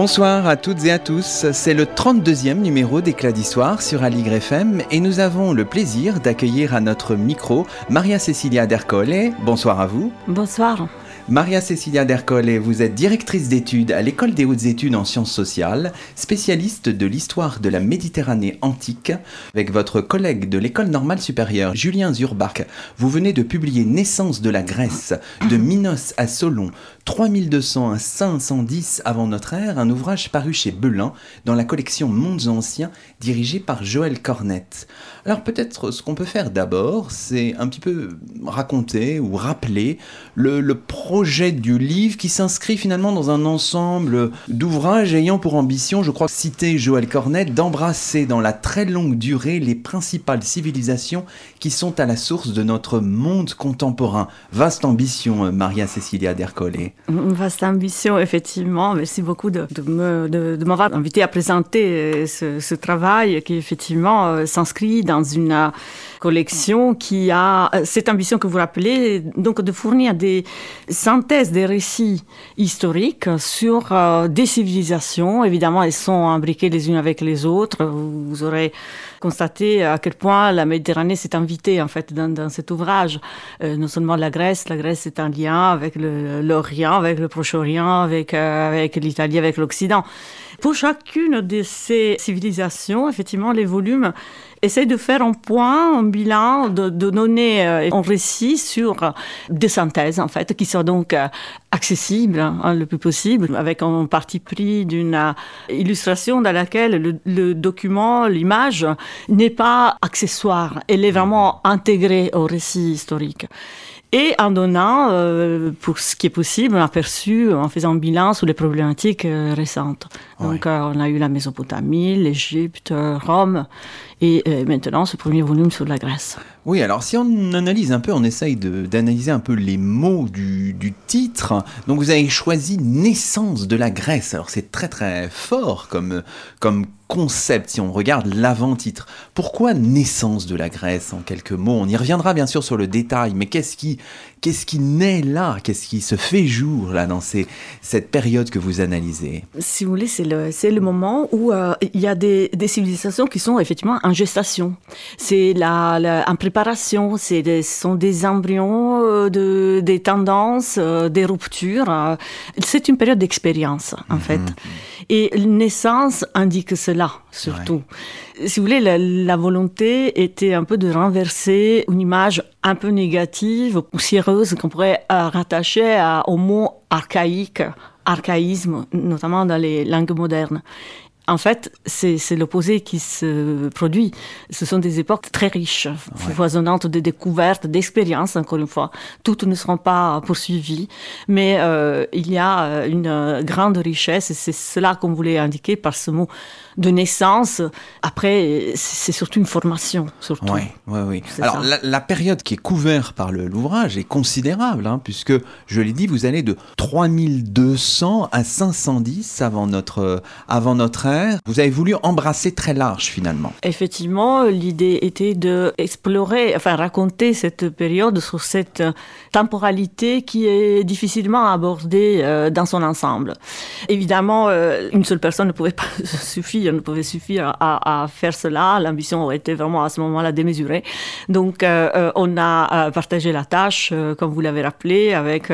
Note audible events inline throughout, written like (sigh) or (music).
Bonsoir à toutes et à tous, c'est le 32e numéro d'Éclat d'Histoire sur Aligre FM et nous avons le plaisir d'accueillir à notre micro Maria Cecilia Dercole. Bonsoir à vous. Bonsoir. Maria Cecilia Dercole, vous êtes directrice d'études à l'École des hautes études en sciences sociales, spécialiste de l'histoire de la Méditerranée antique. Avec votre collègue de l'École normale supérieure, Julien Zurbach, vous venez de publier Naissance de la Grèce, de Minos à Solon, 3200 à 510 avant notre ère, un ouvrage paru chez Belin dans la collection Mondes anciens dirigée par Joël Cornette. Alors peut-être ce qu'on peut faire d'abord, c'est un petit peu raconter ou rappeler le, du livre qui s'inscrit finalement dans un ensemble d'ouvrages ayant pour ambition, je crois, citer Joël Cornette, d'embrasser dans la très longue durée les principales civilisations qui sont à la source de notre monde contemporain. Vaste ambition, euh, Maria Cecilia Dercole. Vaste ambition, effectivement. Merci beaucoup de, de m'avoir invité à présenter euh, ce, ce travail qui effectivement euh, s'inscrit dans une collection qui a cette ambition que vous rappelez, donc de fournir des synthèses des récits historiques sur des civilisations. Évidemment, elles sont imbriquées les unes avec les autres. Vous aurez constaté à quel point la Méditerranée s'est invitée en fait dans, dans cet ouvrage. Euh, non seulement la Grèce, la Grèce est un lien avec l'Orient, avec le Proche-Orient, avec, euh, avec l'Italie, avec l'Occident. Pour chacune de ces civilisations, effectivement, les volumes essaye de faire un point, un bilan, de, donner euh, un récit sur euh, des synthèses, en fait, qui soient donc euh, accessibles hein, le plus possible, avec un parti pris d'une illustration dans laquelle le, document, l'image, n'est pas accessoire, elle est vraiment intégrée au récit historique et en donnant, pour ce qui est possible, un aperçu en faisant un bilan sur les problématiques récentes. Donc, on a eu la Mésopotamie, l'Égypte, Rome, et euh, maintenant ce premier volume sur la Grèce. Oui, alors si on analyse un peu, on essaye d'analyser un peu les mots du, du, titre. Donc vous avez choisi Naissance de la Grèce. Alors c'est très très fort comme, comme concept si on regarde l'avant-titre. Pourquoi Naissance de la Grèce en quelques mots? On y reviendra bien sûr sur le détail, mais qu'est-ce qui, qu'est-ce qui naît là? Qu'est-ce qui se fait jour là dans ces, cette période que vous analysez? Si vous voulez, c'est le, c'est le moment où euh, il y a des, des, civilisations qui sont effectivement en gestation. C'est la, la en préparation, c'est des, ce sont des embryons, euh, de, des tendances, euh, des ruptures. c'est une période d'expérience en mhm. fait. Et naissance indique cela surtout. Si vous voulez, la, volonté était un peu de renverser une image un peu négative, poussiéreuse qu'on pourrait rattacher à, au mot archaïque, archaïsme, notamment dans les langues modernes. En fait, c'est l'opposé qui se produit. Ce sont des époques très riches, foisonnantes de découvertes, d'expériences, encore une fois. Toutes ne seront pas poursuivies, mais euh, il y a une grande richesse, et c'est cela qu'on voulait indiquer par ce mot de naissance. Après, c'est surtout une formation, surtout. Oui, oui, oui. Alors, la, période qui est couverte par l'ouvrage est considérable, hein, puisque, je l'ai dit, vous allez de 3200 à 510 avant notre, avant notre ère. Vous avez voulu embrasser très large, finalement. Effectivement, l'idée était de explorer, enfin, raconter cette période sur cette temporalité qui est difficilement abordée euh, dans son ensemble. Évidemment, euh, une seule personne ne pouvait pas (laughs) suffire ne pouvait suffire à, faire cela. L'ambition été vraiment à ce moment-là démesurée. Donc, euh, euh, on a partagé la tâche, comme vous l'avez rappelé, avec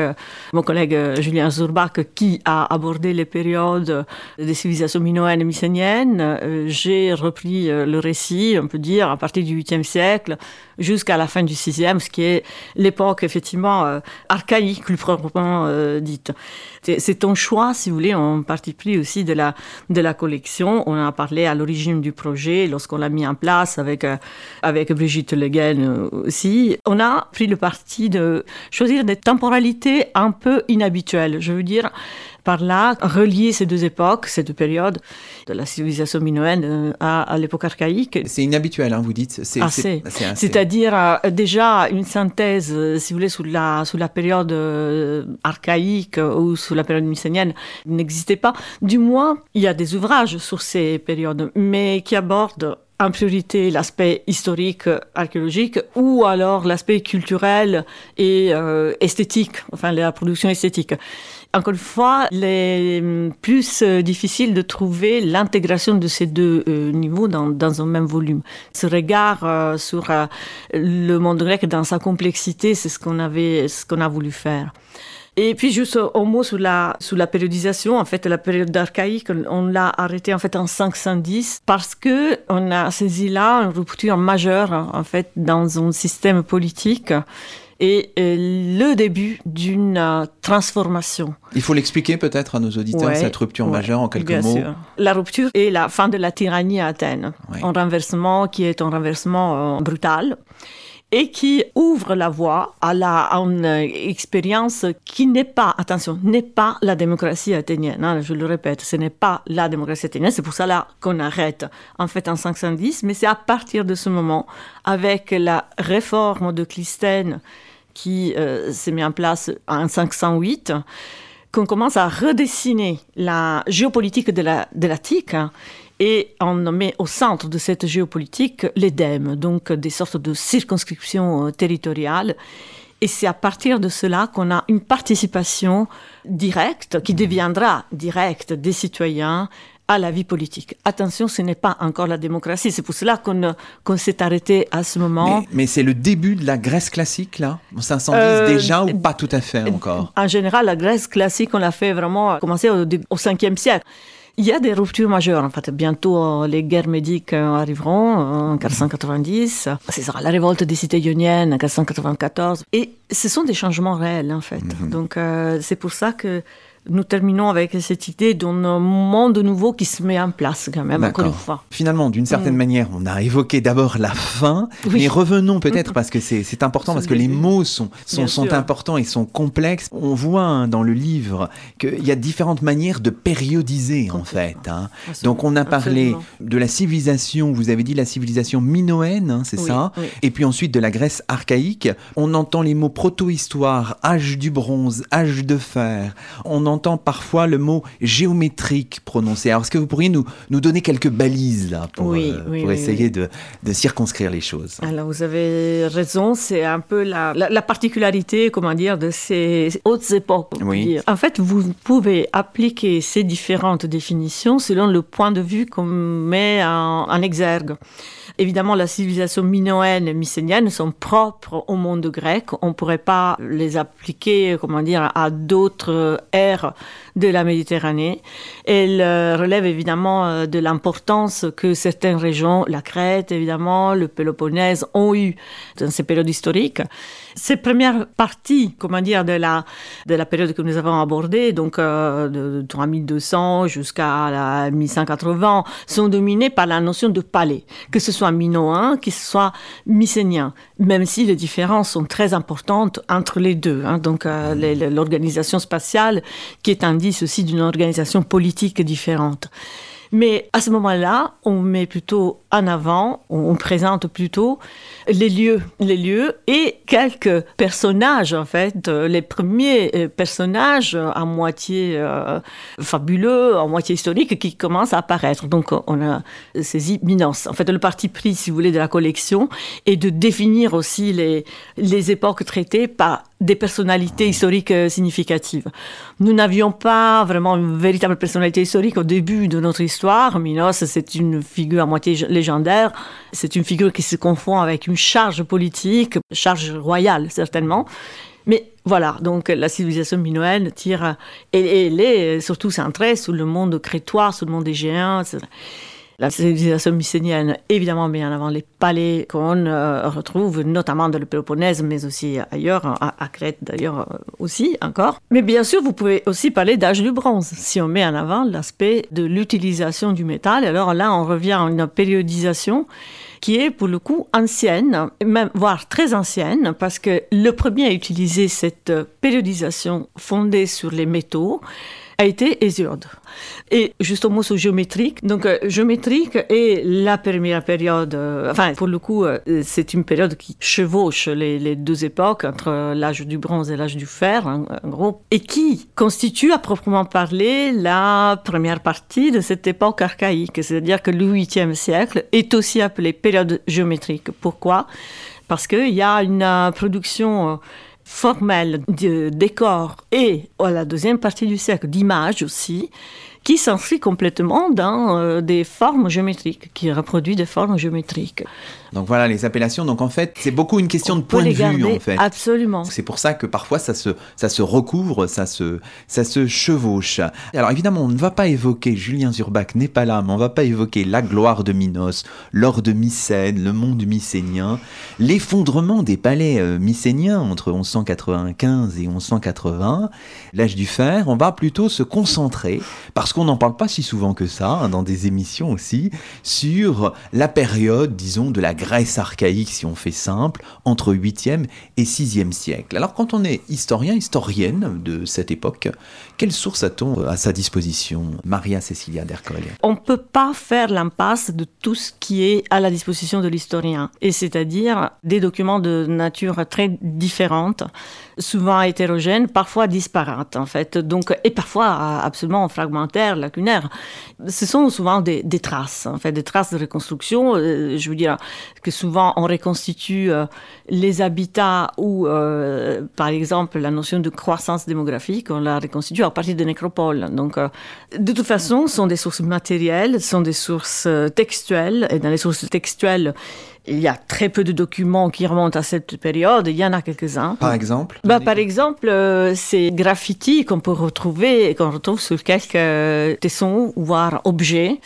mon collègue Julien Zurbach, qui a abordé les périodes des civilisations minoennes mycéniennes. J'ai repris le récit, on peut dire, à partir du 8e siècle jusqu'à la fin du 6e, ce qui est l'époque, effectivement, archaïque, plus proprement dite. C'est un choix, si vous voulez, en partie pris aussi de la, de la collection. On a parlé à l'origine du projet, lorsqu'on l'a mis en place avec, euh, avec Brigitte Leguen euh, aussi. On a pris le parti de choisir des temporalités un peu inhabituelles. Je veux dire, par là relier ces deux époques, ces deux périodes, de la civilisation minoenne euh, à, l'époque archaïque. C'est inhabituel, hein, vous dites C'est assez. C'est-à-dire euh, déjà une synthèse, euh, si vous voulez, sous la, sous la période archaïque ou sous la période mycénienne n'existait pas. Du moins, il y a des ouvrages sur ces périodes, mais qui abordent en priorité l'aspect historique, archéologique, ou alors l'aspect culturel et esthétique, enfin la production esthétique. Encore une fois, il est hum, plus euh, difficile de trouver l'intégration de ces deux euh, niveaux dans, un même volume. Ce regard euh, sur le monde grec dans sa complexité, c'est ce qu'on avait, ce qu'on a voulu faire. Et puis juste un mot sur la, la périodisation. En fait, la période archaïque, on l'a arrêtée en fait en 510 parce que on a saisi là une rupture majeure en fait dans un système politique et euh, le début d'une euh, transformation. Il faut l'expliquer peut-être à nos auditeurs, cette rupture majeure en quelques mots. Sûr. La rupture est la fin de la tyrannie à Athènes, un renversement qui est un renversement euh, brutal et qui ouvre la voie à, la, à une expérience qui n'est pas, attention, n'est pas la démocratie athénienne. Hein, je le répète, ce n'est pas la démocratie athénienne. C'est pour ça qu'on arrête en fait en 510, mais c'est à partir de ce moment, avec la réforme de Clisthène qui euh, s'est mis en place en 508, qu'on commence à redessiner la géopolitique de la, hein, et on met au centre de cette géopolitique l'EDEM, donc des sortes de circonscriptions euh, territoriales. Et c'est à partir de cela qu'on a une participation directe, qui deviendra directe des citoyens à la vie politique. Attention, ce n'est pas encore la démocratie. C'est pour cela qu'on s'est arrêté à ce moment. Mais, c'est le début de la Grèce classique, là? 510 euh, déjà ou pas tout à fait encore? En général, la Grèce classique, on l'a fait vraiment commencer au, au 5e siècle. Il y a des ruptures majeures. En fait, bientôt euh, les guerres médiques euh, arriveront en 490. Ce sera la révolte des cités ioniennes en 494. Et ce sont des changements réels, en fait. Mhm. Donc, c'est pour ça que nous terminons avec cette idée d'un monde nouveau qui se met en place quand même, encore une fois. Finalement, d'une certaine mm. manière, on a évoqué d'abord la fin, mais revenons peut-être parce que c'est important, parce que les mots sont, sont, sont importants et sont complexes. On voit hein, dans le livre qu'il y a différentes manières de périodiser en fait. Hein. Donc on a parlé de la civilisation, vous avez dit la civilisation minoenne, hein, c'est ça, et puis ensuite de la Grèce archaïque. On entend les mots proto-histoire, âge du bronze, âge de fer. On entend parfois le mot géométrique prononcé. Alors, est-ce que vous pourriez nous, nous donner quelques balises là, pour, euh, pour essayer De, de, circonscrire les choses? Alors, vous avez raison, c'est un peu la, la, particularité, comment dire, de ces hautes époques. En fait, vous pouvez appliquer ces différentes définitions selon le point de vue qu'on met en, en exergue. Évidemment, la civilisation minoenne et mycénienne sont propres au monde grec. On ne pourrait pas les appliquer, comment dire, à d'autres ères de la Méditerranée. Elle euh, relève évidemment euh, de l'importance que certaines régions, la Crète évidemment, le Péloponnèse, ont eu dans ces périodes historiques. Ces premières parties, comment dire, de la, de la période que nous avons abordée, donc euh, de 3200 jusqu'à la 1180, sont dominées par la notion de palais, que ce soit minoen, que ce soit mycénien, même si les différences sont très importantes entre les deux. Hein. donc l'organisation spatiale, qui est aussi d'une organisation politique différente. Mais à ce moment-là, on met plutôt en avant, on présente plutôt les lieux, les lieux et quelques personnages en fait, les premiers euh, personnages à moitié euh, fabuleux, à moitié historiques qui commencent à apparaître. Donc on a saisi Minos. En fait, le parti pris, si vous voulez, de la collection et de définir aussi les, les époques traitées par des personnalités historiques euh, significatives. Nous n'avions pas vraiment une véritable personnalité historique au début de notre histoire. Minos, c'est une figure à moitié légendaire. C'est une figure qui se confond avec une charge politique, charge royale certainement. Mais voilà, donc la civilisation minoenne tire, et elle est surtout centrée sur le monde crétois, sur le monde des géants. La civilisation mycénienne, évidemment, bien avant les palais qu'on euh, retrouve notamment dans le Péloponnèse, mais aussi ailleurs, à, Crète d'ailleurs euh, aussi encore. Mais bien sûr, vous pouvez aussi parler d'âge du bronze, si on met en avant l'aspect de l'utilisation du métal. Alors là, on revient à une périodisation qui est pour le coup ancienne, même voire très ancienne, parce que le premier à utiliser cette périodisation fondée sur les métaux, a été Hésiode. Et justement, ce géométrique, donc euh, géométrique est la première période, euh, enfin, pour le coup, euh, c'est une période qui chevauche les, deux époques, entre l'âge du bronze et l'âge du fer, en, gros, et qui constitue à proprement parler la première partie de cette époque archaïque. C'est-à-dire que le 8e siècle est aussi appelé période géométrique. Pourquoi? Parce qu'il y a une production formelle de décors et à la deuxième partie du siècle d'images aussi, qui s'inscrit complètement dans euh, des formes géométriques, qui reproduit des formes géométriques. Donc voilà les appellations. Donc en fait, c'est beaucoup une question de point de vue en fait. Absolument. C'est pour ça que parfois ça se, ça se recouvre, ça se, ça se chevauche. Alors évidemment, on ne va pas évoquer, Julien Zurbach n'est pas là, mais on va pas évoquer la gloire de Minos, l'or de Mycène, le monde mycénien, l'effondrement des palais euh, mycéniens entre 1195 et 1180, l'âge du fer. On va plutôt se concentrer parce que qu'on n'en parle pas si souvent que ça, hein, dans des émissions aussi, sur la période, disons, de la Grèce archaïque, si on fait simple, entre 8e et 6e siècle. Alors quand on est historien, historienne de cette époque, quelle source a-t-on à sa disposition, Maria Cecilia d'Ercole? On ne peut pas faire l'impasse de tout ce qui est à la disposition de l'historien, et c'est-à-dire des documents de nature très différente, souvent hétérogènes, parfois disparates en fait, donc, et parfois absolument fragmentaires lacunaires. Ce sont souvent des, traces, en fait, des traces de reconstruction. Euh, je veux dire que souvent on reconstitue euh, les habitats ou, euh, par exemple, la notion de croissance démographique, on la reconstitue à partir de nécropoles. Donc, de toute façon, ce sont des sources matérielles, ce sont des sources textuelles, et dans les sources textuelles, il y a très peu de documents qui remontent à cette période. Il y en a quelques-uns. Par exemple bah, Par exemple, euh, ces graffitis qu'on peut retrouver, qu'on retrouve sur quelques tessons, voire objets.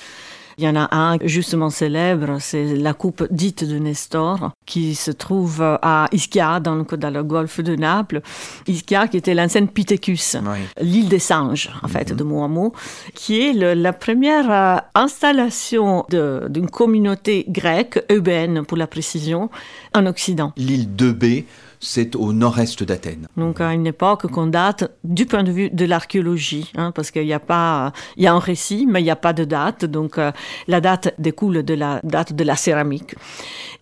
Il y en a un justement célèbre, c'est la coupe dite de Nestor, qui se trouve à Ischia, dans le, golfe de Naples. Ischia, qui était l'ancienne Pithecus, l'île des singes, en fait, mhm. de mot à mot, qui est la première euh, installation d'une communauté grecque, eubène pour la précision, en Occident. L'île de B c'est au nord-est d'Athènes. Donc à une époque qu'on date du point de vue de l'archéologie, hein, parce qu'il n'y a pas, il y a un récit, mais il n'y a pas de date. Donc euh, la date découle de la date de la céramique.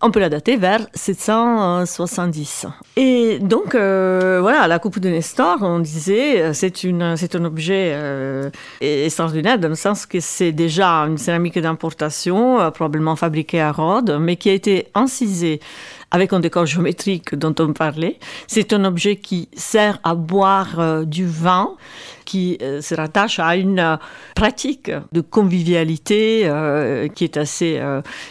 On peut la dater vers 770. Et donc euh, voilà, la coupe de Nestor, on disait, euh, c'est une, c'est un objet extraordinaire dans le sens que c'est déjà une céramique d'importation, probablement fabriquée à Rhodes, mais qui a été incisée avec un décor géométrique dont on parlait. C'est un objet qui sert à boire euh, du vin, qui euh, se rattache à une euh, pratique de convivialité qui est assez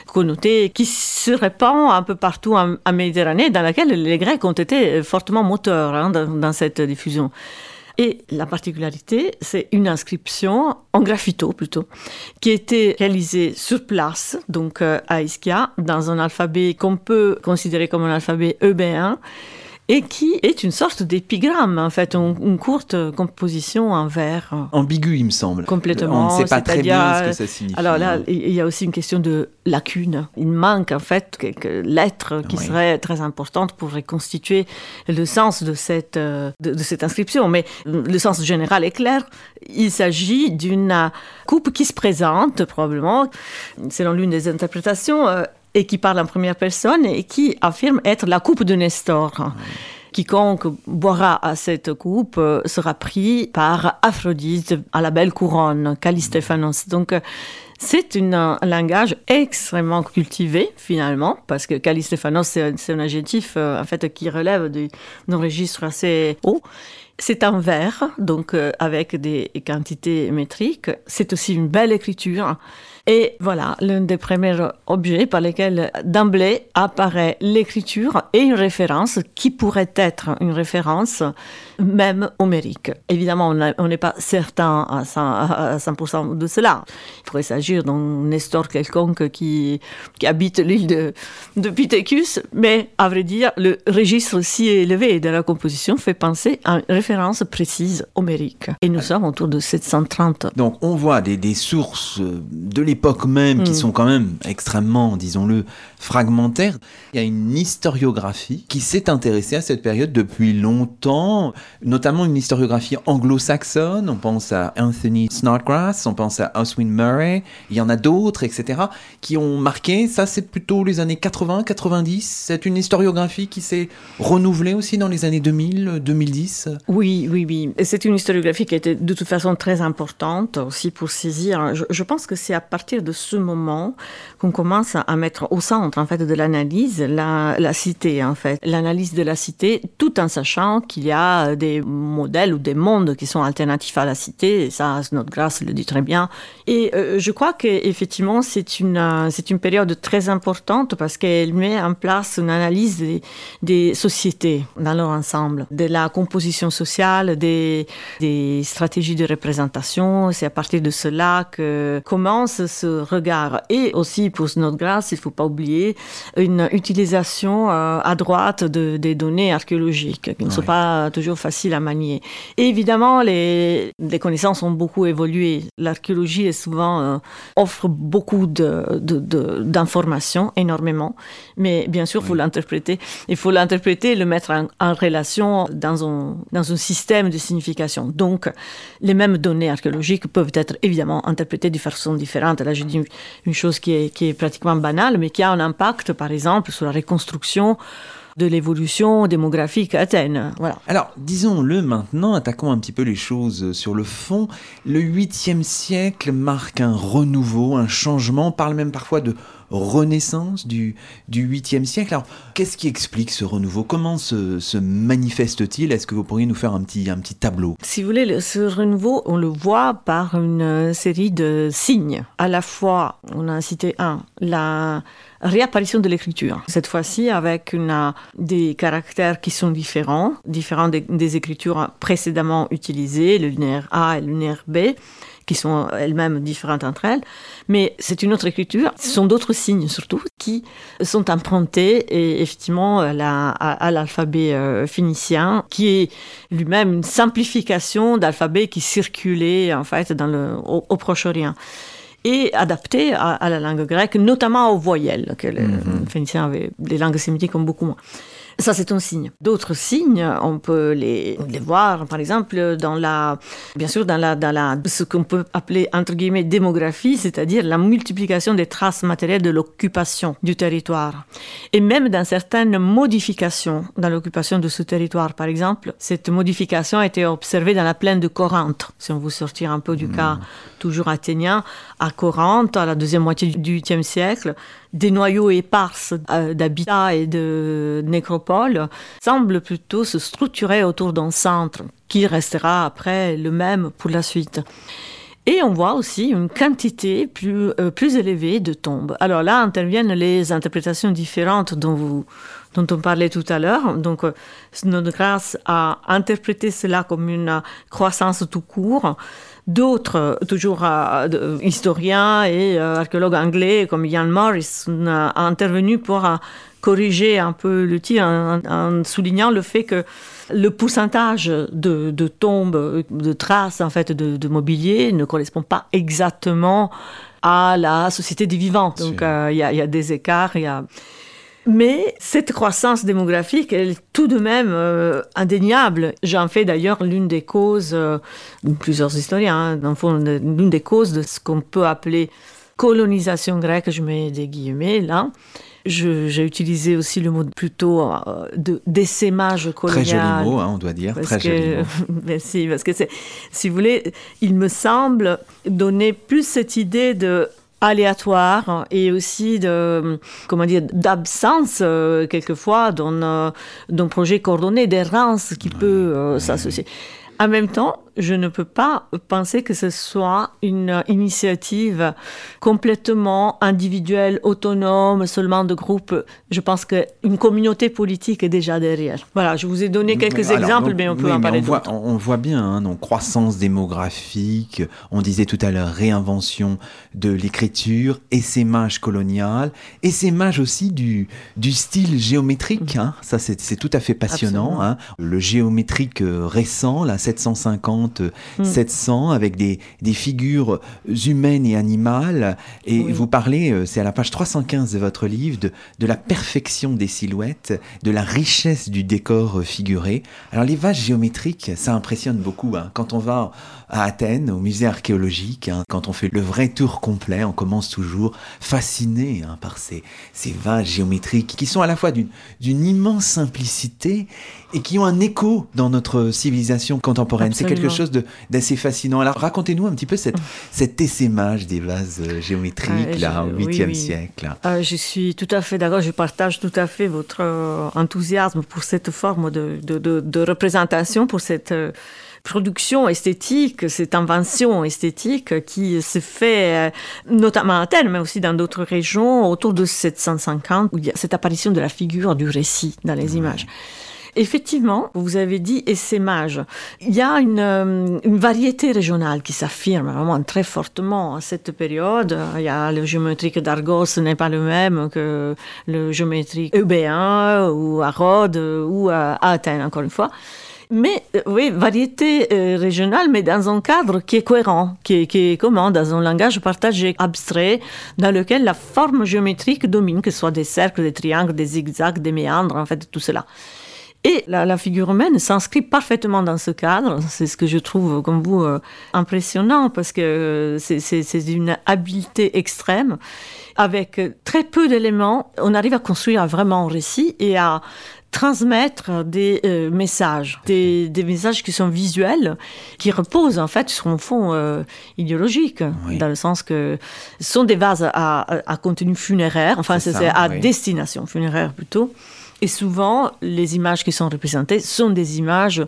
connotée, qui se répand un peu partout en, Méditerranée, dans laquelle les Grecs ont été fortement moteurs hein, dans cette diffusion. Et la particularité, c'est une inscription en graffito plutôt, qui a été réalisée sur place, donc euh, à Ischia, dans un alphabet qu'on peut considérer comme un alphabet eubéen et qui est une sorte d'épigramme, en fait, une, courte composition en vers. Ambigu, il me semble. Complètement. On ne sait pas très bien ce que ça signifie. Alors là, il y a aussi une question de lacune. Il manque, en fait, quelques lettres qui seraient très importantes pour reconstituer le sens de cette, euh, de, cette inscription. Mais le sens général est clair. Il s'agit d'une coupe qui se présente, probablement, selon l'une des interprétations, euh, et qui parle en première personne et qui affirme être la coupe de Nestor. Quiconque boira à cette coupe euh, sera pris par Aphrodite à la belle couronne, Calistéphanos. Donc, euh, c'est un langage extrêmement cultivé finalement, parce que Calistéphanos, c'est un adjectif euh, en fait qui relève d'un registre assez haut. C'est un vers, donc avec des quantités métriques. C'est aussi une belle écriture. Et voilà, l'un des premiers objets par lesquels d'emblée apparaît l'écriture et une référence qui pourrait être une référence même homérique. Évidemment, on n'est pas certain à 100%, de cela. Il pourrait s'agir d'un Nestor quelconque qui, qui habite l'île de, de Pithecus, mais à vrai dire, le registre si élevé de la composition fait penser à une référence précise homérique. Et nous sommes autour de 730. Donc on voit des, des sources de l'époque l'époque même, qui mm. sont quand même extrêmement, disons-le, fragmentaires. Il y a une historiographie qui s'est intéressée à cette période depuis longtemps, notamment une historiographie anglo-saxonne. On pense à Anthony Snodgrass, on pense à Oswin Murray, il y en a d'autres, etc., qui ont marqué. Ça, c'est plutôt les années 80, 90. C'est une historiographie qui s'est renouvelée aussi dans les années 2000, 2010. Oui, oui, oui. C'est une historiographie qui était de toute façon très importante aussi pour saisir. Je, je pense que c'est à partir de ce moment qu'on commence à mettre au centre en fait de l'analyse la, la cité en fait, l'analyse de la cité, tout en sachant qu'il y a des modèles ou des mondes qui sont alternatifs à la cité. Et ça, notre grâce le dit très bien. Et euh, je crois qu'effectivement c'est une euh, c'est une période très importante parce qu'elle met en place une analyse des, des, sociétés dans leur ensemble, de la composition sociale, des, des stratégies de représentation. C'est à partir de cela que commence ce regard. Et aussi pour notre grâce, il faut pas oublier une utilisation euh, à droite de, des données archéologiques qui ne sont pas toujours faciles à manier. Et évidemment, les, les connaissances ont beaucoup évolué. L'archéologie est souvent euh, offre beaucoup d'informations, de, de, énormément, mais bien sûr, il faut l'interpréter. Il faut l'interpréter et le mettre en, en, relation dans un, dans un système de signification. Donc, les mêmes données archéologiques peuvent être évidemment interprétées de façon différente. Là, je dis une chose qui est, qui est pratiquement banale, mais qui a un impact, par exemple, sur la reconstruction de l'évolution démographique à Athènes. Voilà. Alors, disons-le maintenant, attaquons un petit peu les choses sur le fond. Le 8e siècle marque un renouveau, un changement, on parle même parfois de renaissance du, du 8e siècle. Alors, qu'est-ce qui explique ce renouveau? Comment se, manifeste-t-il? Est-ce que vous pourriez nous faire un petit, tableau? Si vous voulez, ce renouveau, on le voit par une série de signes. À la fois, on a cité un, la réapparition de l'écriture. Cette fois-ci avec une, des caractères qui sont différents, différents des, des écritures précédemment utilisées, le linéaire A et le linéaire B qui sont elles-mêmes différentes entre elles, mais c'est une autre écriture. Ce sont d'autres signes surtout qui sont empruntés et effectivement à, l'alphabet euh, phénicien, qui est lui-même une simplification d'alphabet qui circulait en fait dans le, au, Proche-Orient et adapté à, la langue grecque, notamment aux voyelles, que les mm-hmm. Phéniciens avaient, les langues sémitiques ont beaucoup moins. Ça, c'est un signe. D'autres signes, on peut les, les, voir, par exemple, dans la, bien sûr, dans la, dans la, ce qu'on peut appeler, entre guillemets, démographie, c'est-à-dire la multiplication des traces matérielles de l'occupation du territoire. Et même dans certaines modifications dans l'occupation de ce territoire. Par exemple, cette modification a été observée dans la plaine de Corinthe. Si on veut sortir un peu du cas hmm. toujours athénien, à Corinthe, à la deuxième moitié du 8e siècle, des noyaux éparses euh, d'habitats et de nécropoles semblent plutôt se structurer autour d'un centre qui restera après le même pour la suite. Et on voit aussi une quantité plus, euh, plus élevée de tombes. Alors là interviennent les interprétations différentes dont, vous, dont on parlait tout à l'heure. Donc, euh, Snodgrass a interprété cela comme une croissance tout court. D'autres, toujours euh, historiens et euh, archéologues anglais comme Ian Morris, ont intervenu pour euh, corriger un peu le tir en, soulignant le fait que le pourcentage de, tombes, de traces en fait de, mobilier ne correspond pas exactement à la société des vivants. Donc il y, y, a des écarts, il y a mais cette croissance démographique, elle est tout de même euh, indéniable. J'en fais d'ailleurs l'une des causes, euh, plusieurs historiens, hein, l'une des causes de ce qu'on peut appeler colonisation grecque, je mets des guillemets là. J'ai utilisé aussi le mot plutôt euh, de d'essaimage colonial. Très joli mot, hein, on doit dire. Très joli mot. (laughs) Merci, parce que si vous voulez, il me semble donner plus cette idée de aléatoire et aussi de comment dire d'absence euh, quelquefois d'un euh, projet coordonné d'errance qui peut euh, s'associer en même temps je ne peux pas penser que ce soit une initiative complètement individuelle, autonome, seulement de groupe. Je pense qu'une communauté politique est déjà derrière. Voilà, je vous ai donné quelques exemples, mais on peut en parler d'autres. On, voit bien, hein, donc croissance démographique, on disait tout à l'heure réinvention de l'écriture, essaimage colonial, essaimage aussi du, du style géométrique. Hein. Ça, c'est tout à fait passionnant. Hein. Le géométrique euh, récent, là, 750, 650, 700, avec des, des figures humaines et animales. Et vous parlez, c'est à la page 315 de votre livre, de, de la perfection des silhouettes, de la richesse du décor figuré. Alors les vases géométriques, ça impressionne beaucoup. Hein. Quand on va à Athènes, au musée archéologique, hein, quand on fait le vrai tour complet, on commence toujours fasciné hein, par ces, ces vases géométriques qui sont à la fois d'une immense simplicité et qui ont un écho dans notre civilisation contemporaine. C'est quelque chose d'assez fascinant. Alors racontez-nous un petit peu cette, (laughs) cet essaimage des vases euh, géométriques ah, là, au 8e siècle. Ah, je suis tout à fait d'accord, je partage tout à fait votre euh, enthousiasme pour cette forme de, de, de, représentation, pour cette... Euh, production esthétique, cette invention esthétique qui se fait notamment à Athènes, mais aussi dans d'autres régions, autour de 750, où il y a cette apparition de la figure du récit dans les images. Effectivement, vous avez dit essaimage. Il y a une, euh, une variété régionale qui s'affirme vraiment très fortement à cette période. Il y a le géométrique d'Argos n'est pas le même que le géométrique eubéen ou à Rhodes ou à Athènes, encore une fois. Mais euh, oui, variété euh, régionale, mais dans un cadre qui est cohérent, qui est, qui est commun, dans un langage partagé, abstrait, dans lequel la forme géométrique domine, que ce soit des cercles, des triangles, des zigzags, des méandres, en fait, tout cela. Et la, figure humaine s'inscrit parfaitement dans ce cadre. C'est ce que je trouve, comme vous, euh, impressionnant, parce que c'est une habileté extrême. Avec très peu d'éléments, on arrive à construire vraiment un récit et à transmettre des euh, messages, des, messages qui sont visuels, qui reposent en fait sur un fond euh, idéologique, dans le sens que ce sont des vases à, à contenu funéraire, enfin c'est à destination funéraire plutôt. Et souvent, les images qui sont représentées sont des images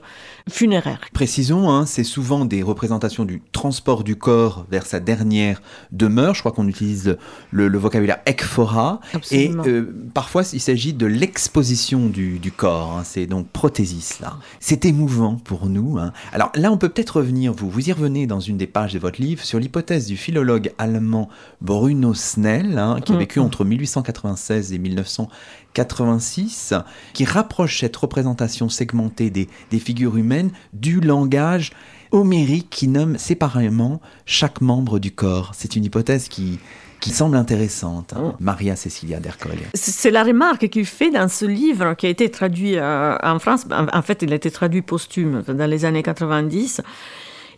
funéraires. Précisons, hein, c'est souvent des représentations du transport du corps vers sa dernière demeure. Je crois qu'on utilise le, vocabulaire ekphora. Et euh, parfois, il s'agit de l'exposition du, corps. Hein. c'est donc prothésis là. C'est émouvant pour nous. Hein. Alors là, on peut peut-être revenir, vous, vous y revenez dans une des pages de votre livre, sur l'hypothèse du philologue allemand Bruno Snell, qui a vécu mm-hmm. entre 1896 et 1986, qui rapproche cette représentation segmentée des, des figures humaines du langage homérique qui nomme séparément chaque membre du corps. C'est une hypothèse qui, qui semble intéressante. Hein. Oh. Maria Cecilia d'Ercole. C'est la remarque qu'il fait dans ce livre qui a été traduit euh, en France. En fait, il a été traduit posthume dans les années 90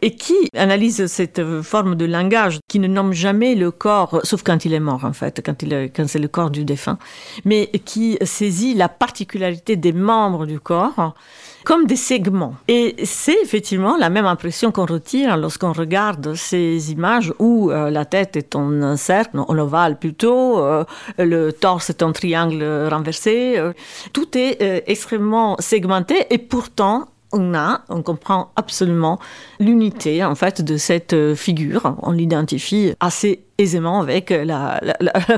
et qui analyse cette forme de langage qui ne nomme jamais le corps, sauf quand il est mort en fait, quand, il, quand c'est le corps du défunt, mais qui saisit la particularité des membres du corps comme des segments. Et c'est effectivement la même impression qu'on retire lorsqu'on regarde ces images où euh, la tête est en cercle, en ovale plutôt, euh, le torse est en triangle renversé. Euh. tout est extrêmement segmenté et pourtant on a, on comprend absolument l'unité en fait de cette figure. On l'identifie assez aisément avec (laughs) la,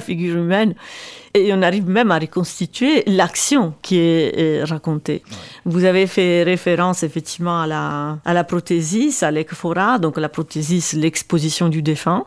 figure humaine et on arrive même à reconstituer l'action qui est, racontée. Vous avez fait référence effectivement à la, à la prothésis, à l'ekphora, donc la prothésis, l'exposition du défunt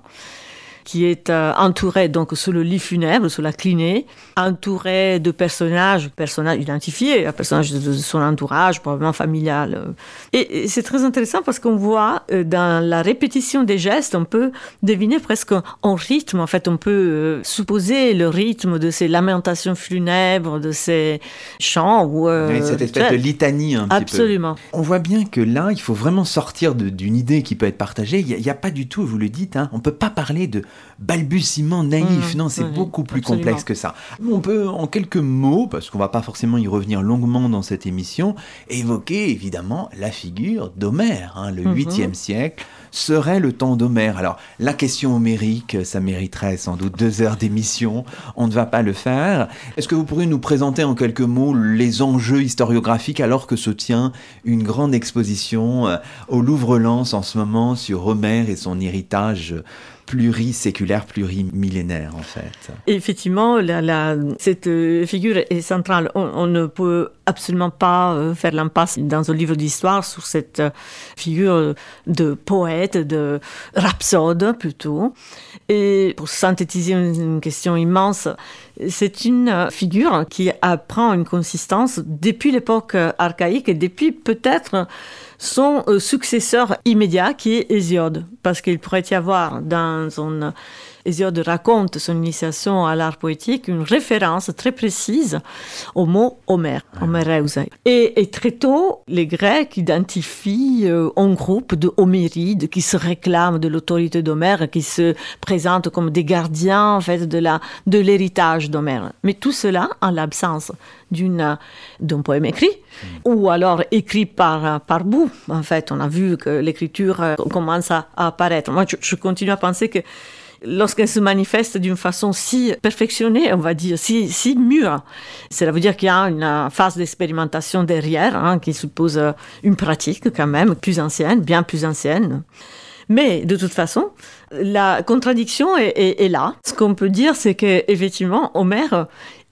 qui est euh, entouré donc sous le lit funèbre, sous la clinée, entouré de personnages, personnages identifiés, un personnage de son entourage, probablement familial. Et, c'est très intéressant parce qu'on voit euh, dans la répétition des gestes, on peut deviner presque en rythme. En fait, on peut euh, supposer le rythme de ces lamentations funèbres, de ces chants. Ou, cette espèce de litanie un Absolument. Petit peu. On voit bien que là, il faut vraiment sortir d'une idée qui peut être partagée. Il n'y a, pas du tout, vous le dites, hein, on ne peut pas parler de balbutiement naïf. Mmh, non, c'est beaucoup plus complexe que ça. On peut, en quelques mots, parce qu'on va pas forcément y revenir longuement dans cette émission, évoquer évidemment la figure d'Homère, hein, le 8e mmh. siècle serait le temps d'Homère. Alors, la question homérique, ça mériterait sans doute deux heures d'émission. On ne va pas le faire. Est-ce que vous pourriez nous présenter en quelques mots les enjeux historiographiques alors que se tient une grande exposition euh, au Louvre-Lens en ce moment sur Homère et son héritage pluriséculaire, plurimillénaire en fait. Effectivement, cette euh, figure est centrale. On, ne peut absolument pas euh, faire l'impasse dans un livre d'histoire sur cette euh, figure de poète, de rhapsode plutôt. Et pour synthétiser une question immense, c'est une figure qui apprend une consistance depuis l'époque archaïque et depuis peut-être son euh, successeur immédiat qui est Hésiode, parce qu'il pourrait y avoir dans son Hésiode raconte son initiation à l'art poétique, une référence très précise au mot Homère, Homéreusae. Et, et, très tôt, les Grecs identifient euh, un groupe de Homérides qui se réclament de l'autorité d'Homère, qui se présentent comme des gardiens en fait de la de l'héritage d'Homère. Mais tout cela en l'absence d'une d'un poème écrit mm. ou alors écrit par par bout. En fait, on a vu que l'écriture euh, commence à, apparaître. Moi, je continue à penser que lorsqu'elle se manifeste d'une façon si perfectionnée, on va dire, si, si mûre. Cela veut dire qu'il y a une phase d'expérimentation derrière, hein, qui suppose euh, une pratique quand même plus ancienne, bien plus ancienne. Mais de toute façon, la contradiction est, est là. Ce qu'on peut dire, c'est qu'effectivement, Homère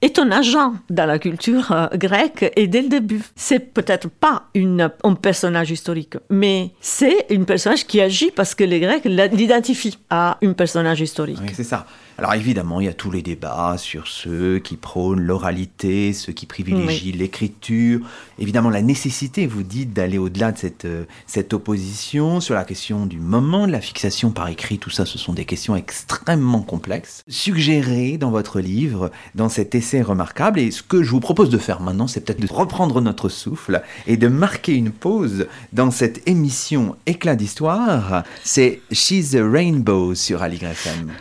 est un agent dans la culture euh, grecque et dès le début. C'est peut-être pas une, un personnage historique, mais c'est un personnage qui agit parce que les Grecs l'identifient à un personnage historique. Oui, c'est ça. Alors évidemment, il y a tous les débats sur ceux qui prônent l'oralité, ceux qui privilégient l'écriture. Évidemment, la nécessité, vous dites, d'aller au-delà de cette, euh, cette opposition sur la question du moment de la fixation par écrit. Tout ça, ce sont des questions extrêmement complexes. Suggérées dans votre livre, dans cet essai remarquable. Et ce que je vous propose de faire maintenant, c'est peut-être de reprendre notre souffle et de marquer une pause dans cette émission Éclat d'histoire. C'est She's a Rainbow sur Aligre FM.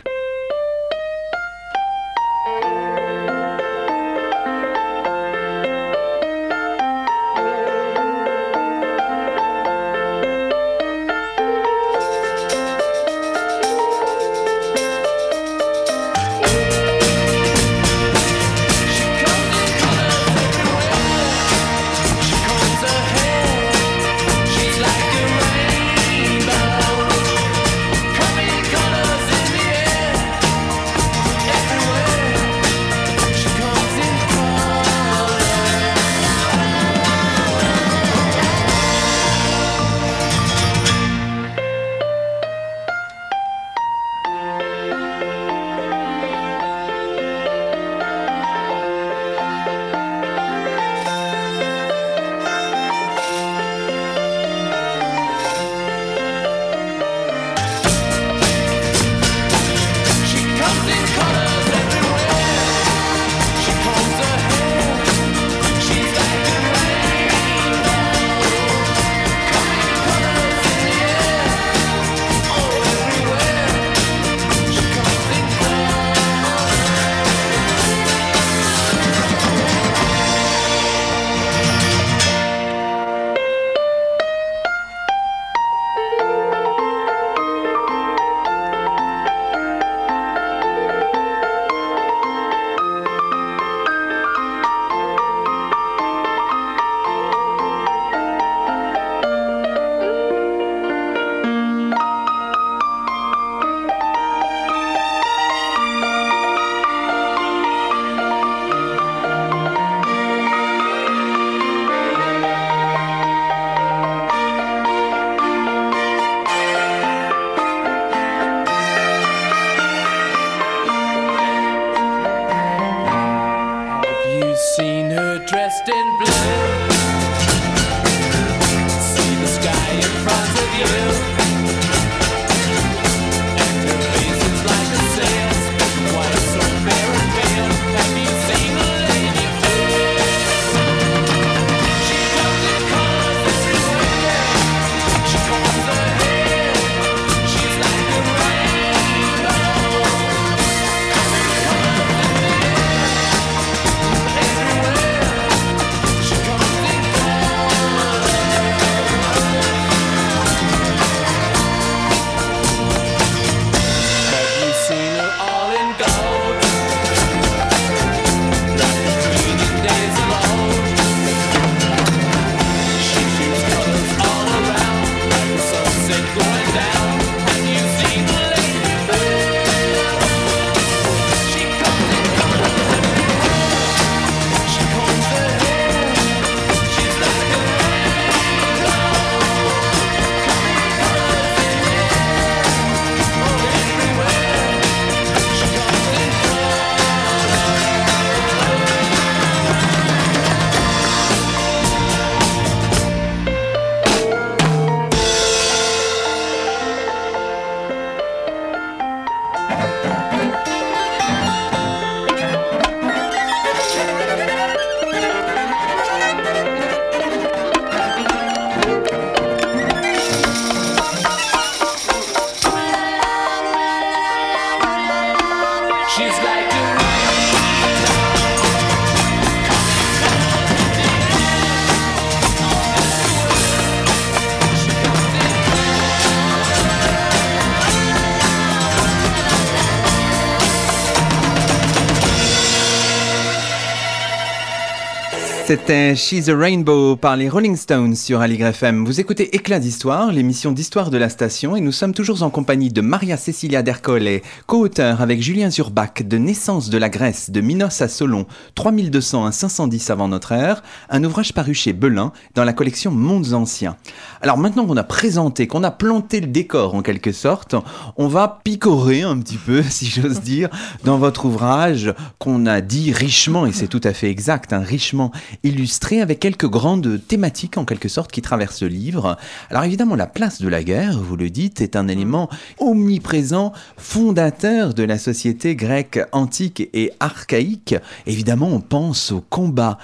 C'était She's a Rainbow par les Rolling Stones sur Aligre FM. Vous écoutez Éclat d'Histoire, l'émission d'histoire de la station, et nous sommes toujours en compagnie de Maria Cecilia Dercole, co-auteur avec Julien Zurbach de Naissance de la Grèce de Minos à Solon, 3200 à 510 avant notre ère, un ouvrage paru chez Belin dans la collection Mondes Anciens. Alors maintenant qu'on a présenté, qu'on a planté le décor en quelque sorte, on va picorer un petit peu, (laughs) si j'ose dire, dans votre ouvrage qu'on a dit richement, et c'est tout à fait exact, hein, richement illustré avec quelques grandes thématiques en quelque sorte qui traversent le livre. Alors évidemment, la place de la guerre, vous le dites, est un élément omniprésent, fondateur de la société grecque antique et archaïque. Évidemment, on pense au combat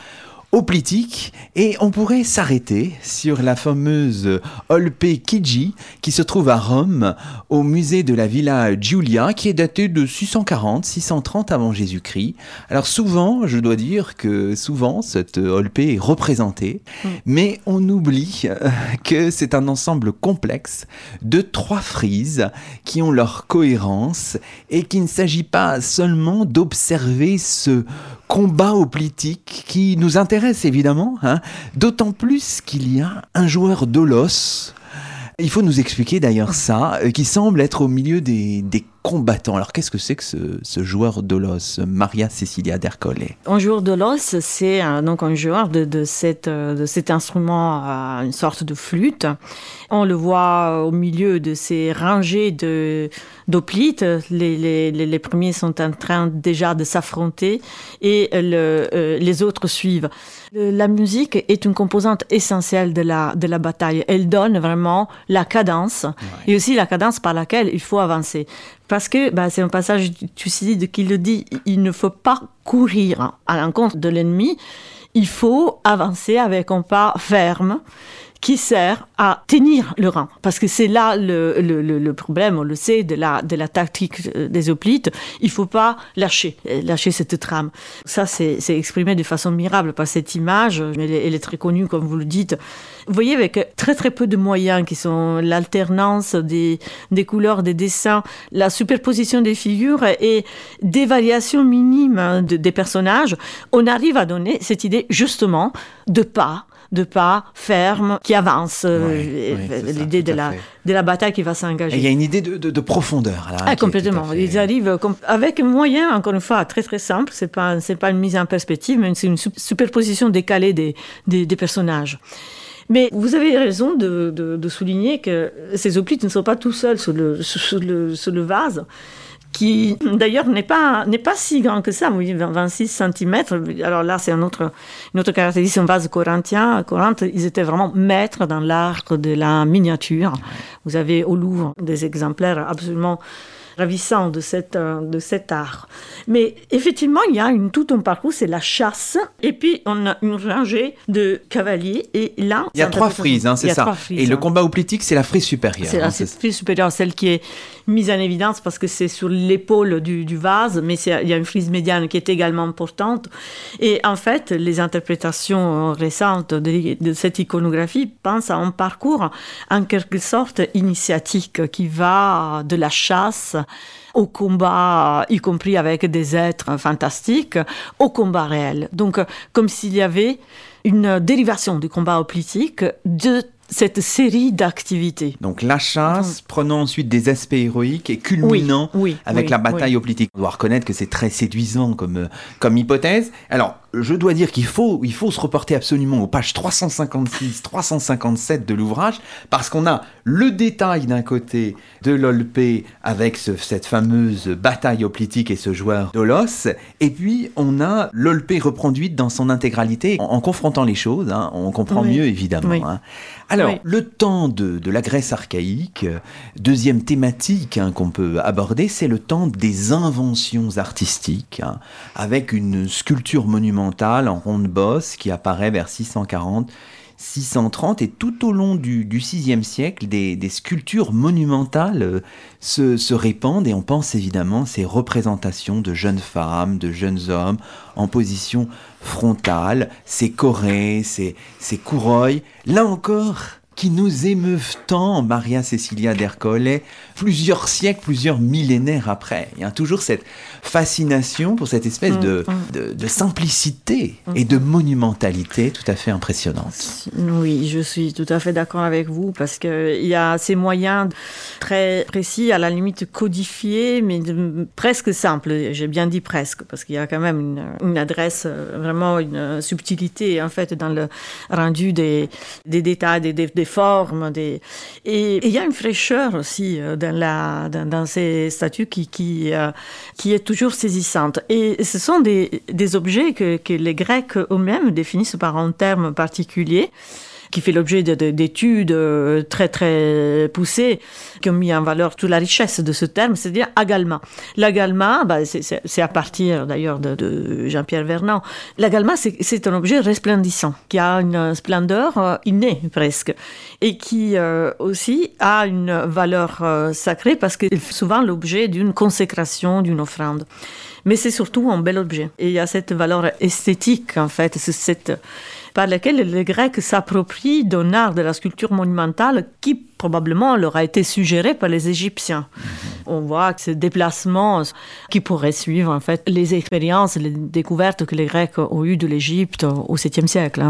hoplitique et on pourrait s'arrêter sur la fameuse Olpe Kiji qui se trouve à Rome au musée de la Villa Giulia qui est datée de 640-630 avant Jésus-Christ. Alors souvent, je dois dire que souvent cette Olpe est représentée, mm. mais on oublie euh, que c'est un ensemble complexe de trois frises qui ont leur cohérence et qu'il ne s'agit pas seulement d'observer ce combat hoplitique qui nous intéresse évidemment, hein, d'autant plus qu'il y a un joueur d'Olos. Il faut nous expliquer d'ailleurs ça, euh, qui semble être au milieu des, des combattant. Alors qu'est-ce que c'est que ce, joueur d'Olos, Maria Cecilia d'Ercole? Un joueur d'Olos, c'est un, donc un joueur de, de, cette, de cet instrument, euh, une sorte de flûte. On le voit au milieu de ces rangées de, d'oplites. Les, les, les, premiers sont en train déjà de s'affronter et le, euh, les autres suivent. La musique est une composante essentielle de la, de la bataille. Elle donne vraiment la cadence et aussi la cadence par laquelle il faut avancer. Parce que bah, c'est un passage du Thucydide qui le dit, il ne faut pas courir à l'encontre de l'ennemi, il faut avancer avec un pas ferme qui sert à tenir le rang. Parce que c'est là le, le, le, problème, on le sait, de la, de la tactique euh, des hoplites. Il faut pas lâcher, euh, lâcher cette trame. Ça, c'est exprimé de façon mirable par cette image. Elle est, elle est, très connue, comme vous le dites. Vous voyez, avec très très peu de moyens qui sont l'alternance des, des couleurs, des dessins, la superposition des figures et des variations minimes des personnages, on arrive à donner cette idée justement de pas de pas ferme qui avance. Euh, l'idée de la, de la bataille qui va s'engager. Il y a une idée de, de, profondeur. Là, ah, complètement. Ils arrivent avec un moyen, encore une fois, très très simple. C'est pas c'est pas une mise en perspective, mais c'est une superposition décalée des, des, des personnages. Mais vous avez raison de, de, de, souligner que ces hoplites ne sont pas tout seuls sur le, sur le, sur le vase qui d'ailleurs n'est pas, n'est pas si grand que ça, 26 cm. Alors là, c'est un autre, une autre caractéristique, un vase corinthien. Corinthe, ils étaient vraiment maîtres dans l'art de la miniature. Vous avez au Louvre des exemplaires absolument ravissant de, cette, de cet art. Mais effectivement, il y a une, tout un parcours, c'est la chasse, et puis on a une rangée de cavaliers, et là... Il y a trois frises, hein, c'est ça. et le hein. combat hoplitique, c'est la frise supérieure. C'est la hein, frise supérieure, celle qui est mise en évidence parce que c'est sur l'épaule du, vase, mais il y a une frise médiane qui est également importante. Et en fait, les interprétations récentes de, de cette iconographie pensent à un parcours en quelque sorte initiatique qui va de la chasse au combat, y compris avec des êtres fantastiques, au combat réel. Donc, comme s'il y avait une dérivation du combat politique de cette série d'activités. Donc la chasse, prenant ensuite des aspects héroïques et culminant avec la bataille politique. On doit reconnaître que c'est très séduisant comme, comme hypothèse. Alors, je dois dire qu'il faut, il faut se reporter absolument aux pages 356, 357 de l'ouvrage, parce qu'on a le détail d'un côté de l'Olpé avec cette fameuse bataille hoplitique et ce joueur d'Olos, et puis on a l'Olpé reproduite dans son intégralité. En, confrontant les choses, hein, on comprend mieux évidemment. Hein. Alors, le temps de, de, la Grèce archaïque, deuxième thématique hein, qu'on peut aborder, c'est le temps des inventions artistiques, avec une sculpture monumentale en ronde bosse qui apparaît vers 640. 630 et tout au long du, du VIe siècle, des, sculptures monumentales euh, se, répandent et on pense évidemment ces représentations de jeunes femmes, de jeunes hommes en position frontale, ces corées, ces, ces. Là encore, qui nous émeuvent tant, Maria Cecilia d'Ercole, plusieurs siècles, plusieurs millénaires après. Il y a toujours cette fascination pour cette espèce de, mm, mm. de, simplicité et de monumentalité tout à fait impressionnante. Oui, je suis tout à fait d'accord avec vous parce qu'il y a ces moyens très précis, à la limite codifiés, mais presque simples. J'ai bien dit presque parce qu'il y a quand même une, une, adresse, vraiment une subtilité en fait dans le rendu des, des détails, des, des des formes. Des... Et, il y a une fraîcheur aussi euh, dans, la, dans, ces statues qui, qui, euh, qui est toujours saisissante. Et ce sont des, des objets que, que les Grecs eux-mêmes définissent par un terme particulier qui fait l'objet d'études euh, très très poussées qui ont mis en valeur toute la richesse de ce terme, c'est-à-dire agalma. L'agalma, bah, c'est à partir d'ailleurs de, Jean-Pierre Vernant. L'agalma, c'est un objet resplendissant qui a une splendeur euh, innée presque et qui euh, aussi a une valeur sacrée parce qu'il est souvent l'objet d'une consécration, d'une offrande mais c'est surtout un bel objet. Et il y a cette valeur esthétique, en fait, cette, par laquelle les Grecs s'approprient d'un art de la sculpture monumentale qui probablement leur a été suggéré par les Égyptiens. On voit que ce déplacement qui pourrait suivre en fait les expériences, les découvertes que les Grecs ont eues de l'Égypte au 7e siècle.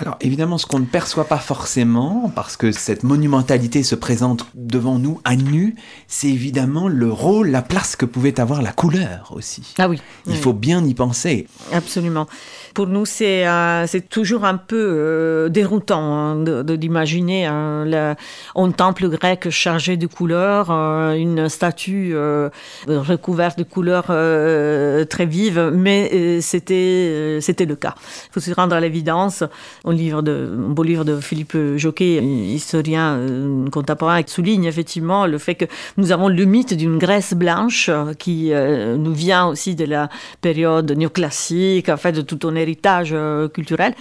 Alors évidemment, ce qu'on ne perçoit pas forcément, parce que cette monumentalité se présente devant nous à nu, c'est évidemment le rôle, la place que pouvait avoir la couleur aussi. Ah oui. Il faut bien y penser. Absolument. Pour nous, c'est euh, toujours un peu euh, déroutant hein, d'imaginer hein, un temple grec chargé de couleurs, euh, une statue recouverte de couleurs très vives, mais c'était c'était le cas. Il faut se rendre à l'évidence. Un, beau livre de Philippe Joquet, historien contemporain, qui souligne effectivement le fait que nous avons le mythe d'une Grèce blanche qui nous vient aussi de la période néoclassique, en fait, de tout un héritage euh, culturel.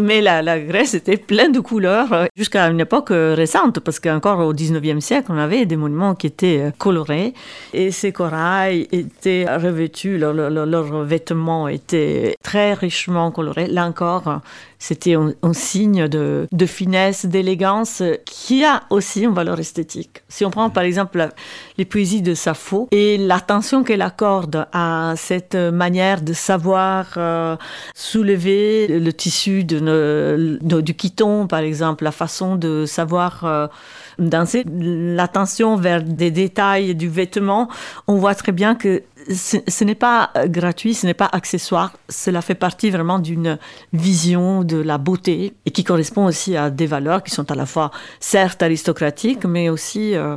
Mais la, Grèce était pleine de couleurs euh, jusqu'à une époque euh, récente, parce qu'encore au 19e siècle, on avait des monuments qui étaient colorés et ces corails étaient revêtus, leurs vêtements étaient très richement colorés. Là encore, c'était un, signe de, finesse, d'élégance qui a aussi une valeur esthétique. Si on prend par exemple les poésies de Sappho et l'attention qu'elle accorde à cette manière de savoir euh, soulever le tissu de, du quiton, par exemple, la façon de savoir euh, danser, l'attention vers des détails du vêtement, on voit très bien que ce, n'est pas euh, gratuit, ce n'est pas accessoire, cela fait partie vraiment d'une vision de la beauté et qui correspond aussi à des valeurs qui sont à la fois certes aristocratiques, mais aussi euh,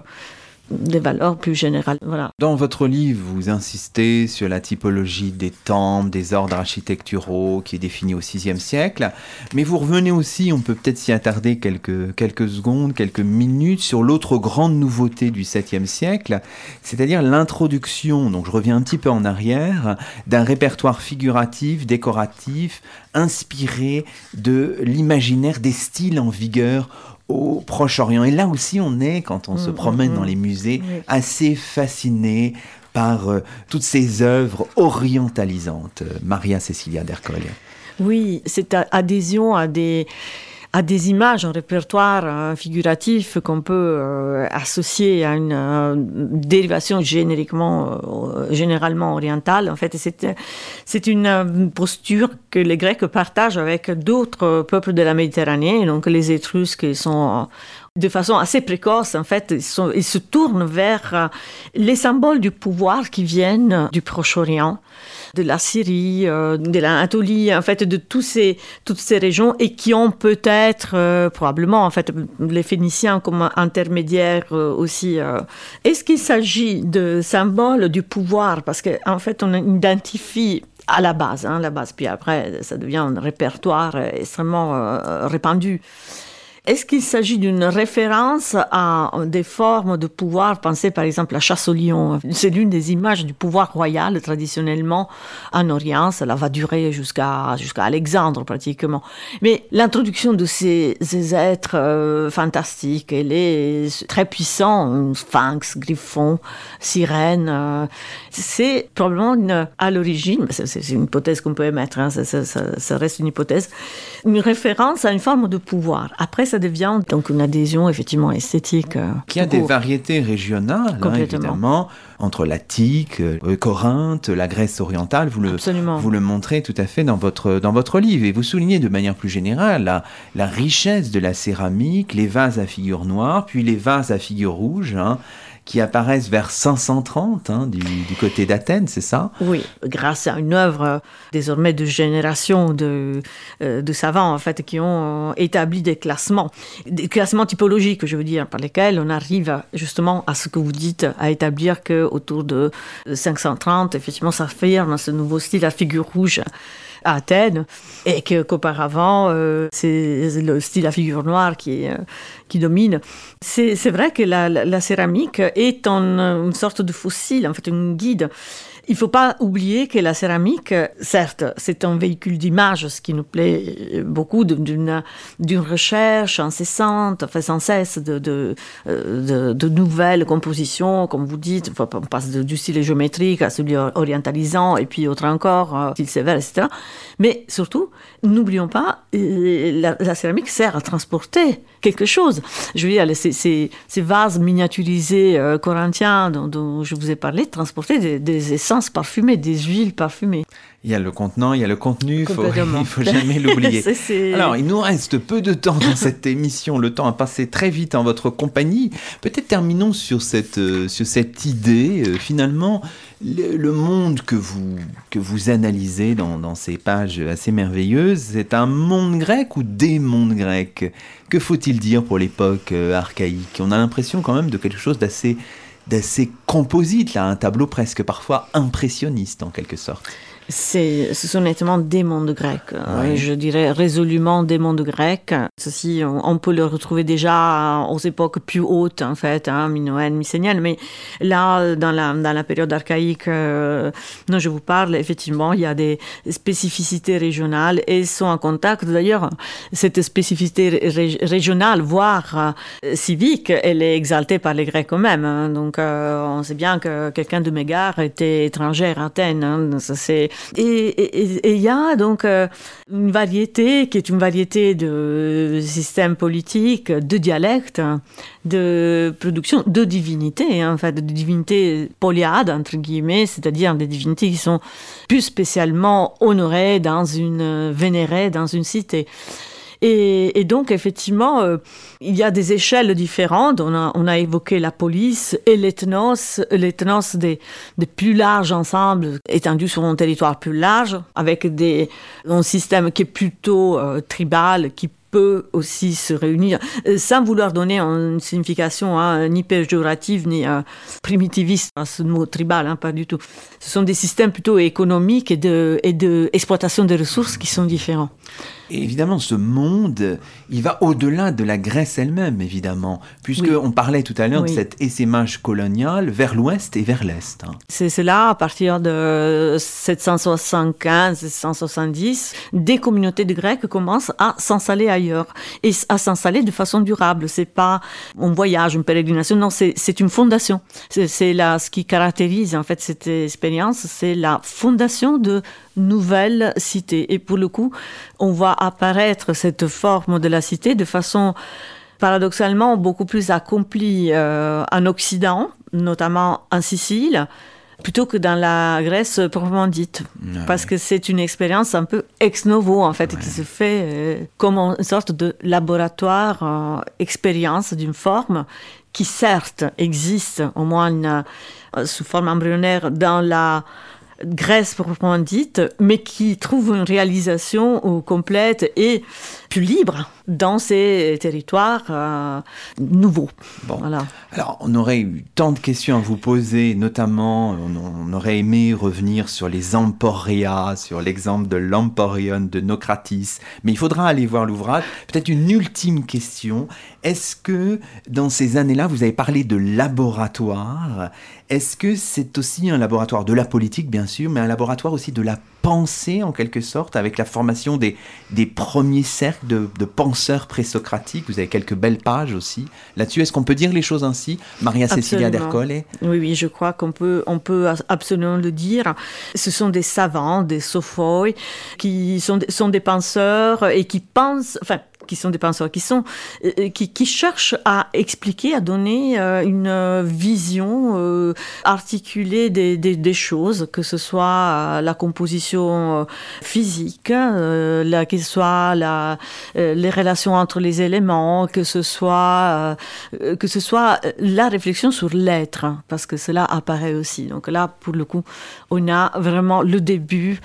des valeurs plus générales. Dans votre livre, vous insistez sur la typologie des temples, des ordres architecturaux qui est définie au VIe siècle, mais vous revenez aussi, on peut peut-être s'y attarder quelques, quelques secondes, quelques minutes, sur l'autre grande nouveauté du 7e siècle, c'est-à-dire l'introduction, donc je reviens un petit peu en arrière, d'un répertoire figuratif, décoratif, inspiré de l'imaginaire des styles en vigueur au Proche-Orient. Et là aussi, on est, quand on se mm, promène mm, dans mm. les musées, assez fasciné par euh, toutes ces œuvres orientalisantes. Maria Cecilia d'Ercole. Oui, cette adhésion à des à des images, un répertoire un figuratif qu'on peut euh, associer à une euh, dérivation euh, généralement orientale. En fait, c'est une posture que les Grecs partagent avec d'autres peuples de la Méditerranée, donc les Étrusques sont de façon assez précoce, en fait, ils, se tournent vers les symboles du pouvoir qui viennent du Proche-Orient de la Syrie, euh, de l'Anatolie, en fait, de toutes ces régions et qui ont peut-être, euh, probablement, en fait, les Phéniciens comme intermédiaires euh, aussi. Est-ce qu'il s'agit de symboles du pouvoir? Parce qu'en en fait, on identifie à la base, hein, la base, puis après, ça devient un répertoire extrêmement répandu. Est-ce qu'il s'agit d'une référence à des formes de pouvoir? Pensez par exemple à la chasse au lion. C'est l'une des images du pouvoir royal traditionnellement en Orient. Cela va durer jusqu'à Alexandre pratiquement. Mais l'introduction de ces, êtres euh, fantastiques, elle est très puissant. Sphinx, griffon, sirène. Euh, c'est probablement à l'origine, c'est une hypothèse qu'on peut émettre, hein, ça, ça, reste une hypothèse, une référence à une forme de pouvoir. Après, ça ça devient donc une adhésion effectivement esthétique. Euh, Qui a des variétés régionales, hein, évidemment, entre l'Attique, euh, Corinthe, la Grèce orientale. Vous le, vous le montrez tout à fait dans votre, dans votre livre. Et vous soulignez de manière plus générale la, la richesse de la céramique, les vases à figure noire, puis les vases à figure rouge. Hein, qui apparaissent vers 530 hein, du, côté d'Athènes, c'est ça? Oui, grâce à une œuvre euh, désormais de générations de, euh, de savants en fait qui ont établi des classements, des classements typologiques, je veux dire, par lesquels on arrive justement à ce que vous dites, à établir que autour de 530, effectivement, ça s'affirme ce nouveau style à figure rouge Athènes et qu'auparavant euh, c'est le style à figure noire qui, euh, qui domine. C'est vrai que la, la, céramique est une sorte de fossile, en fait, un guide il ne faut pas oublier que la céramique, certes, c'est un véhicule d'image, ce qui nous plaît beaucoup, d'une recherche incessante, enfin sans cesse de, de, nouvelles compositions, comme vous dites, on passe du style géométrique à celui orientalisant, et puis autre encore, euh, style sévère, etc. Mais surtout, n'oublions pas, euh, la, céramique sert à transporter quelque chose. Je veux dire, ces, vases miniaturisés euh, corinthiens dont, je vous ai parlé, transportaient des, des essences parfumées, des huiles parfumées. Il y a le contenant, il y a le contenu, faut, (laughs) il ne faut jamais l'oublier. (laughs) Alors, il nous reste peu de temps dans cette (laughs) émission, le temps a passé très vite en votre compagnie. Peut-être terminons sur cette, euh, sur cette idée, euh, finalement, le, monde que vous, que vous analysez dans, dans ces pages assez merveilleuses, c'est un monde grec ou des mondes grecs? Que faut-il dire pour l'époque euh, archaïque? On a l'impression quand même de quelque chose d'assez d'assez composite, là, un tableau presque parfois impressionniste en quelque sorte. C'est, ce sont nettement des mondes grecs. Je dirais résolument des mondes grecs. Ceci, on, peut le retrouver déjà aux époques plus hautes, en fait, hein, minoenne, mycénienne. Mais là, dans la, dans la période archaïque euh, dont je vous parle, effectivement, il y a des spécificités régionales et sont en contact. D'ailleurs, cette spécificité régionale, voire euh, civique, elle est exaltée par les Grecs eux-mêmes. Hein. Donc, euh, on sait bien que quelqu'un de Mégare était étranger à Athènes. Hein. Ça, c'est et il y a donc euh, une variété qui est une variété de systèmes politiques, de dialectes, de production, de divinités, hein, en fait, de divinités polyades, entre guillemets, c'est-à-dire des divinités qui sont plus spécialement honorées dans une, vénérées dans une cité. Et, donc, effectivement, euh, il y a des échelles différentes. On a, évoqué la police et l'ethnos, l'ethnos des, plus larges ensembles étendus sur un territoire plus large, avec des, un système qui est plutôt euh, tribal, qui peut aussi se réunir, euh, sans vouloir donner une signification hein, ni péjorative ni primitiviste à ce mot tribal, hein, pas du tout. Ce sont des systèmes plutôt économiques et de, et de exploitation des ressources qui sont différents. Et évidemment, ce monde, il va au-delà de la Grèce elle-même, évidemment, puisque on parlait tout à l'heure de cet essaimage colonial vers l'ouest et vers l'est. Hein. C'est là, à partir de 775-770, des communautés de Grecs commencent à s'installer ailleurs et à s'installer de façon durable. C'est pas un voyage, une pérégrination, non, c'est une fondation. C'est ce qui caractérise en fait cette expérience, c'est la fondation de nouvelle cité. Et pour le coup, on voit apparaître cette forme de la cité de façon paradoxalement beaucoup plus accomplie euh, en Occident, notamment en Sicile, plutôt que dans la Grèce proprement dite. Ah Parce que c'est une expérience un peu ex novo, en fait, qui se fait euh, comme une sorte de laboratoire, euh, expérience d'une forme qui certes existe, au moins sous forme embryonnaire, dans la Grèce proprement dite, mais qui trouve une réalisation complète et plus libre dans ces territoires euh, nouveaux. Bon. Alors, on aurait eu tant de questions à vous poser, notamment, on, aurait aimé revenir sur les emporia, sur l'exemple de l'emporion de Nocratis, mais il faudra aller voir l'ouvrage. Peut-être une ultime question. Est-ce que dans ces années-là, vous avez parlé de laboratoire? Est-ce que c'est aussi un laboratoire de la politique, bien sûr, mais un laboratoire aussi de la pensée, en quelque sorte, avec la formation des, des premiers cercles de, de penseurs présocratiques? Vous avez quelques belles pages aussi là-dessus. Est-ce qu'on peut dire les choses ainsi Maria Cecilia d'Ercole? Oui, oui, je crois qu'on peut, on peut absolument le dire. Ce sont des savants, des sophoi, qui sont, sont des penseurs et qui pensent, enfin, qui sont des penseurs, qui, sont, qui, qui cherchent à expliquer, à donner une vision articulée des, choses, que ce soit la composition physique, que ce soit la, les relations entre les éléments, que ce soit, que ce soit la réflexion sur l'être, hein, parce que cela apparaît aussi. Donc là, pour le coup, on a vraiment le début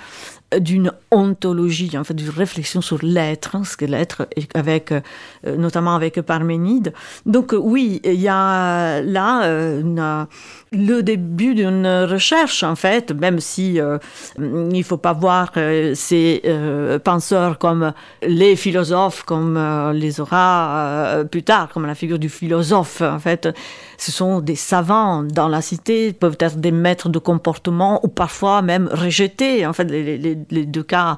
d'une ontologie, en fait, d'une réflexion sur l'être, hein, ce que l'être, avec, euh, notamment avec Parménide. Donc oui, il y a là une, le début d'une recherche, en fait, même si euh, il ne faut pas voir euh, ces euh, penseurs comme les philosophes, comme les aura plus tard, comme la figure du philosophe. En fait, ce sont des savants dans la cité, peuvent être des maîtres de comportement ou parfois même rejetés. En fait, les, deux cas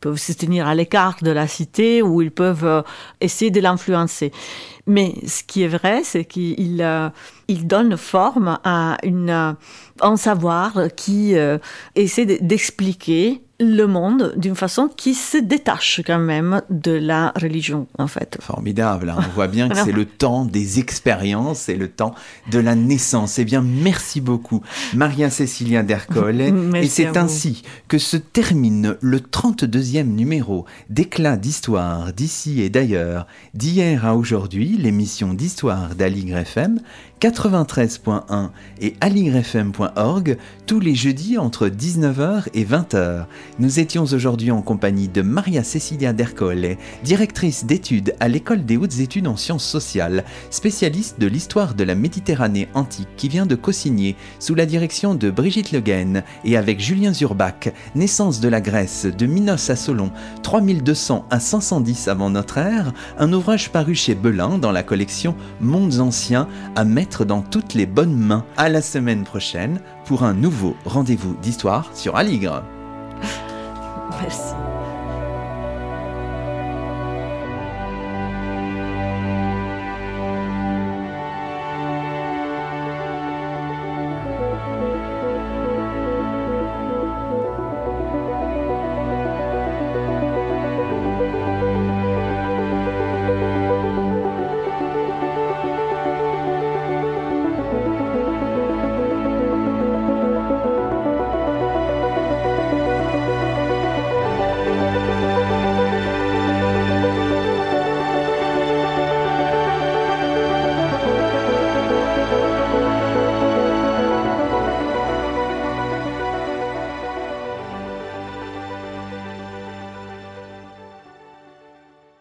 peuvent se tenir à l'écart de la cité ou ils peuvent essayer de l'influencer. Mais ce qui est vrai, c'est qu'il euh, il donne forme à une, euh, un savoir qui euh, essaie d'expliquer le monde d'une façon qui se détache quand même de la religion, en fait. Formidable. Hein. On voit bien que c'est le temps des expériences, c'est le temps de la naissance. Eh bien, merci beaucoup, Maria Cécilia Dercol. (laughs) Et c'est ainsi que se termine le 32e numéro d'Éclat d'histoire d'ici et d'ailleurs, d'hier à aujourd'hui, l'émission d'histoire d'Aligre FM 93.1 et aligrefm.org tous les jeudis entre 19h et 20h. Nous étions aujourd'hui en compagnie de Maria Cecilia Dercole, directrice d'études à l'École des hautes études en sciences sociales, spécialiste de l'histoire de la Méditerranée antique qui vient de co-signer sous la direction de Brigitte Le Guen et avec Julien Zurbach, Naissance de la Grèce de Minos à Solon, 3200 à 510 avant notre ère, un ouvrage paru chez Belin dans la collection Mondes anciens à mettre dans toutes les bonnes mains. À la semaine prochaine pour un nouveau rendez-vous d'histoire sur Aligre. yaparsın.